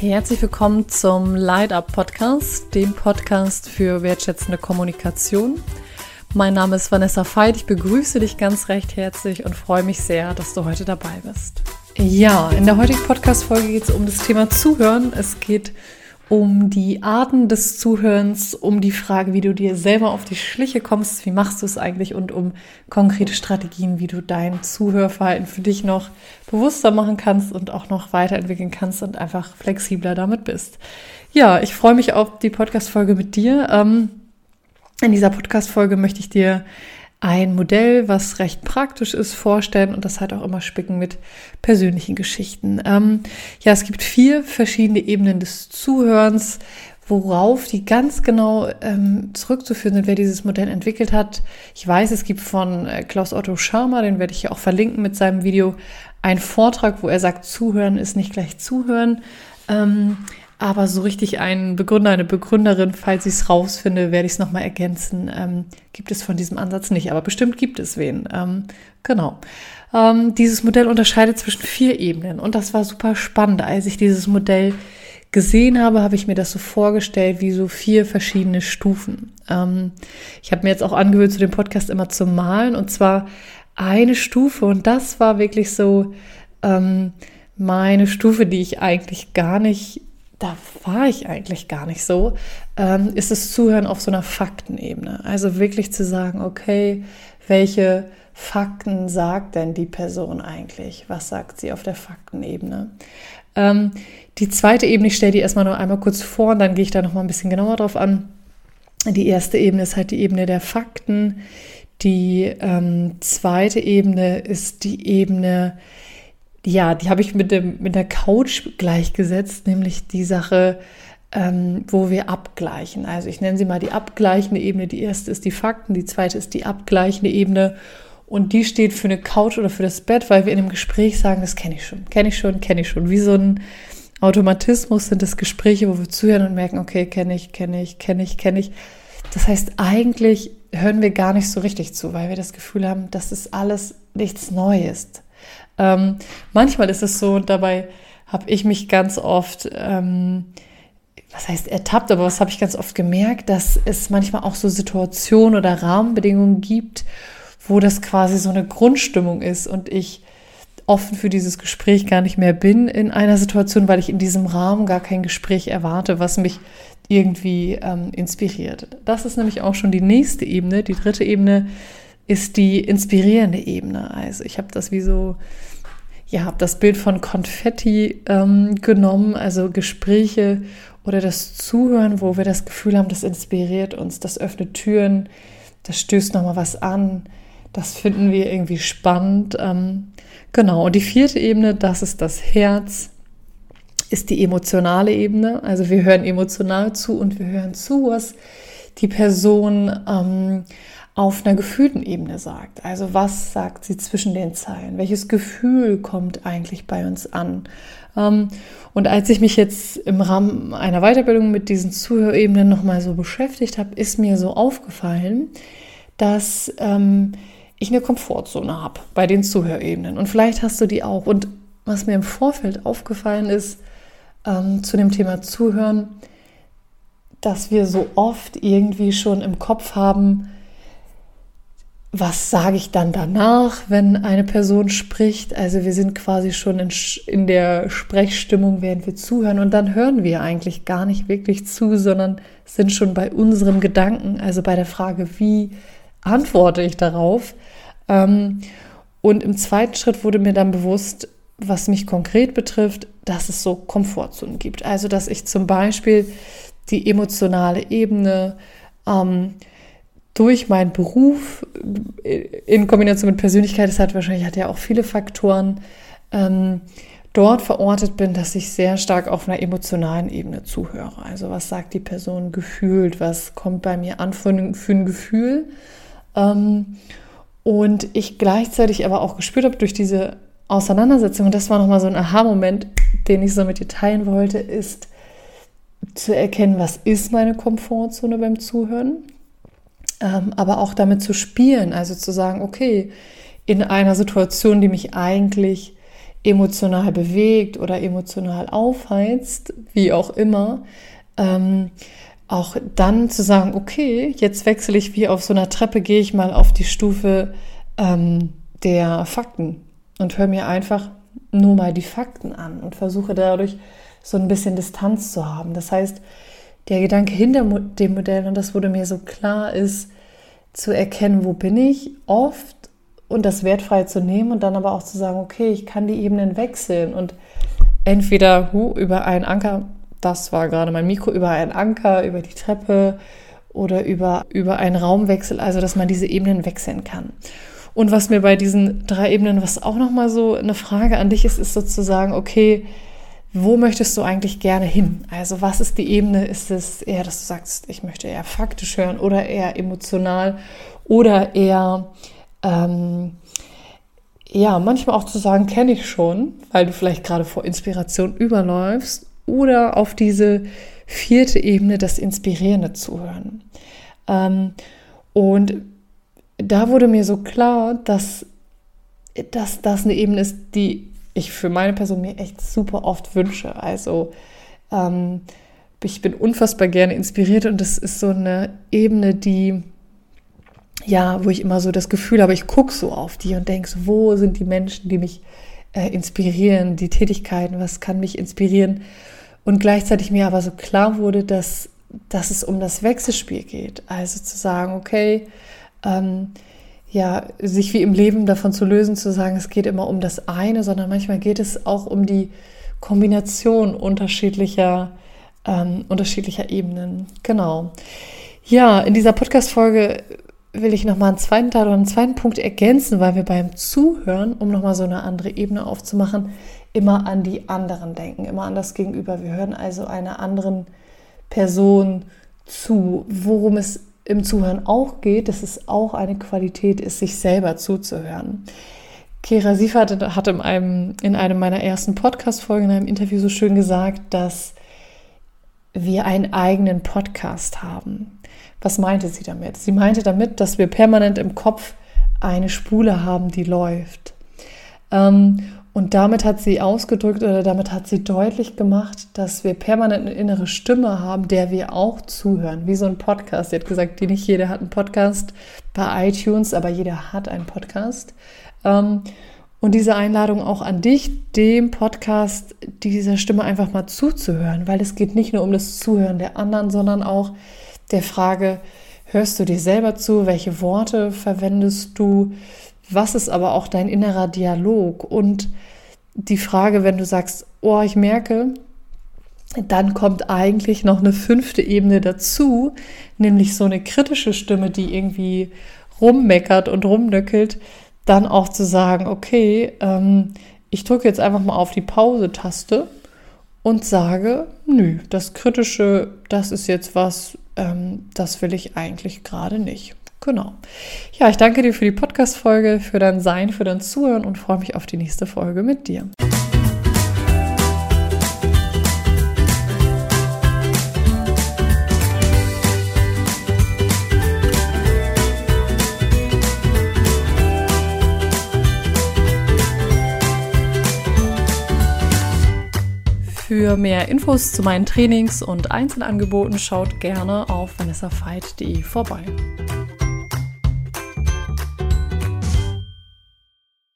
Herzlich willkommen zum Light Up Podcast, dem Podcast für wertschätzende Kommunikation. Mein Name ist Vanessa Veit, ich begrüße dich ganz recht herzlich und freue mich sehr, dass du heute dabei bist. Ja, in der heutigen Podcast-Folge geht es um das Thema Zuhören. Es geht um die Arten des Zuhörens, um die Frage, wie du dir selber auf die Schliche kommst, wie machst du es eigentlich und um konkrete Strategien, wie du dein Zuhörverhalten für dich noch bewusster machen kannst und auch noch weiterentwickeln kannst und einfach flexibler damit bist. Ja, ich freue mich auf die Podcast-Folge mit dir. Ähm, in dieser Podcast-Folge möchte ich dir ein Modell, was recht praktisch ist, vorstellen und das halt auch immer spicken mit persönlichen Geschichten. Ähm, ja, es gibt vier verschiedene Ebenen des Zuhörens, worauf die ganz genau ähm, zurückzuführen sind, wer dieses Modell entwickelt hat. Ich weiß, es gibt von äh, Klaus Otto Scharmer, den werde ich hier auch verlinken mit seinem Video, einen Vortrag, wo er sagt, Zuhören ist nicht gleich Zuhören. Ähm, aber so richtig einen Begründer, eine Begründerin, falls ich es rausfinde, werde ich es nochmal ergänzen. Ähm, gibt es von diesem Ansatz nicht, aber bestimmt gibt es wen. Ähm, genau. Ähm, dieses Modell unterscheidet zwischen vier Ebenen und das war super spannend. Als ich dieses Modell gesehen habe, habe ich mir das so vorgestellt wie so vier verschiedene Stufen. Ähm, ich habe mir jetzt auch angewöhnt, zu dem Podcast immer zu malen und zwar eine Stufe und das war wirklich so ähm, meine Stufe, die ich eigentlich gar nicht da war ich eigentlich gar nicht so, ähm, ist das Zuhören auf so einer Faktenebene. Also wirklich zu sagen, okay, welche Fakten sagt denn die Person eigentlich? Was sagt sie auf der Faktenebene? Ähm, die zweite Ebene, ich stelle die erstmal nur einmal kurz vor und dann gehe ich da nochmal ein bisschen genauer drauf an. Die erste Ebene ist halt die Ebene der Fakten. Die ähm, zweite Ebene ist die Ebene ja, die habe ich mit, dem, mit der Couch gleichgesetzt, nämlich die Sache, ähm, wo wir abgleichen. Also ich nenne sie mal die abgleichende Ebene. Die erste ist die Fakten, die zweite ist die abgleichende Ebene. Und die steht für eine Couch oder für das Bett, weil wir in einem Gespräch sagen, das kenne ich schon, kenne ich schon, kenne ich schon. Wie so ein Automatismus sind das Gespräche, wo wir zuhören und merken, okay, kenne ich, kenne ich, kenne ich, kenne ich. Das heißt, eigentlich hören wir gar nicht so richtig zu, weil wir das Gefühl haben, das ist alles nichts Neues. Ähm, manchmal ist es so, und dabei habe ich mich ganz oft, ähm, was heißt ertappt, aber was habe ich ganz oft gemerkt, dass es manchmal auch so Situationen oder Rahmenbedingungen gibt, wo das quasi so eine Grundstimmung ist und ich offen für dieses Gespräch gar nicht mehr bin in einer Situation, weil ich in diesem Rahmen gar kein Gespräch erwarte, was mich irgendwie ähm, inspiriert. Das ist nämlich auch schon die nächste Ebene. Die dritte Ebene ist die inspirierende Ebene. Also ich habe das wie so ja, habe das Bild von Konfetti ähm, genommen, also Gespräche oder das Zuhören, wo wir das Gefühl haben, das inspiriert uns, das öffnet Türen, das stößt nochmal was an, das finden wir irgendwie spannend. Ähm, genau, und die vierte Ebene, das ist das Herz, ist die emotionale Ebene. Also wir hören emotional zu und wir hören zu, was die Person ähm, auf einer gefühlten Ebene sagt. Also was sagt sie zwischen den Zeilen? Welches Gefühl kommt eigentlich bei uns an? Ähm, und als ich mich jetzt im Rahmen einer Weiterbildung mit diesen Zuhörebenen nochmal so beschäftigt habe, ist mir so aufgefallen, dass ähm, ich eine Komfortzone habe bei den Zuhörebenen. Und vielleicht hast du die auch. Und was mir im Vorfeld aufgefallen ist ähm, zu dem Thema Zuhören, dass wir so oft irgendwie schon im Kopf haben, was sage ich dann danach, wenn eine Person spricht? Also wir sind quasi schon in, in, der Sprechstimmung, während wir zuhören und dann hören wir eigentlich gar nicht wirklich zu, sondern sind schon bei unserem Gedanken, also bei der Frage, wie antworte ich darauf? Ähm, und im zweiten Schritt wurde mir dann bewusst, was mich konkret betrifft, dass es so Komfortzonen gibt. Also dass ich zum Beispiel die emotionale Ebene ähm, durch meinen Beruf in Kombination mit Persönlichkeit, das hat wahrscheinlich hat ja auch viele Faktoren, ähm, dort verortet bin, dass ich sehr stark auf einer emotionalen Ebene zuhöre. Also was sagt die Person gefühlt, was kommt bei mir an für, für ein Gefühl. Ähm, und ich gleichzeitig aber auch gespürt habe durch diese Auseinandersetzung, und das war nochmal so ein Aha-Moment, den ich so mit dir teilen wollte, ist zu erkennen, was ist meine Komfortzone beim Zuhören ähm, aber auch damit zu spielen, also zu sagen, okay, in einer Situation, die mich eigentlich emotional bewegt oder emotional aufheizt, wie auch immer, ähm, auch dann zu sagen, okay, jetzt wechsle ich wie auf so einer Treppe, gehe ich mal auf die Stufe ähm, der Fakten und höre mir einfach nur mal die Fakten an und versuche dadurch so ein bisschen Distanz zu haben. Das heißt, der Gedanke hinter dem Modell, und das wurde mir so klar, ist zu erkennen, wo bin ich oft und das wertfrei zu nehmen und dann aber auch zu sagen, okay, ich kann die Ebenen wechseln und entweder hu, über einen Anker, das war gerade mein Mikro, über einen Anker, über die Treppe oder über, über einen Raumwechsel, also dass man diese Ebenen wechseln kann. Und was mir bei diesen drei Ebenen, was auch nochmal so eine Frage an dich ist, ist sozusagen, okay, wo möchtest du eigentlich gerne hin? Also was ist die Ebene? Ist es eher, dass du sagst, ich möchte eher faktisch hören oder eher emotional oder eher, ähm, ja, manchmal auch zu sagen, kenne ich schon, weil du vielleicht gerade vor Inspiration überläufst oder auf diese vierte Ebene, das inspirierende Zuhören. Ähm, und da wurde mir so klar, dass, dass das eine Ebene ist, die ich für meine Person mir echt super oft wünsche. Also ähm, ich bin unfassbar gerne inspiriert und das ist so eine Ebene, die ja, wo ich immer so das Gefühl habe, ich gucke so auf die und denke, so, wo sind die Menschen, die mich äh, inspirieren, die Tätigkeiten, was kann mich inspirieren? Und gleichzeitig mir aber so klar wurde, dass, dass es um das Wechselspiel geht. Also zu sagen, okay, ähm, ja, sich wie im Leben davon zu lösen, zu sagen, es geht immer um das eine, sondern manchmal geht es auch um die Kombination unterschiedlicher, ähm, unterschiedlicher Ebenen. Genau. Ja, in dieser Podcast-Folge will ich nochmal einen zweiten Teil oder einen zweiten Punkt ergänzen, weil wir beim Zuhören, um nochmal so eine andere Ebene aufzumachen, immer an die anderen denken, immer an das Gegenüber. Wir hören also einer anderen Person zu, worum es im Zuhören auch geht, dass es auch eine Qualität ist, sich selber zuzuhören. Kira Siefert hat in einem, in einem meiner ersten Podcast-Folgen, in einem Interview so schön gesagt, dass wir einen eigenen Podcast haben. Was meinte sie damit? Sie meinte damit, dass wir permanent im Kopf eine Spule haben, die läuft. Ähm, und damit hat sie ausgedrückt oder damit hat sie deutlich gemacht, dass wir permanent eine innere Stimme haben, der wir auch zuhören, wie so ein Podcast. Sie hat gesagt, die nicht jeder hat einen Podcast bei iTunes, aber jeder hat einen Podcast. Ähm, und diese Einladung auch an dich, dem Podcast dieser Stimme einfach mal zuzuhören, weil es geht nicht nur um das Zuhören der anderen, sondern auch der Frage, hörst du dir selber zu, welche Worte verwendest du, was ist aber auch dein innerer Dialog? Und die Frage, wenn du sagst, oh, ich merke, dann kommt eigentlich noch eine fünfte Ebene dazu, nämlich so eine kritische Stimme, die irgendwie rummeckert und rumnöckelt, dann auch zu sagen, okay, ähm, ich drücke jetzt einfach mal auf die Pause-Taste und sage, nö, das Kritische, das ist jetzt was, ähm, das will ich eigentlich gerade nicht. Genau. Ja, ich danke dir für die Podcast-Folge, für dein Sein, für dein Zuhören und freue mich auf die nächste Folge mit dir. Für mehr Infos zu meinen Trainings und Einzelangeboten schaut gerne auf vanessafeit.de vorbei.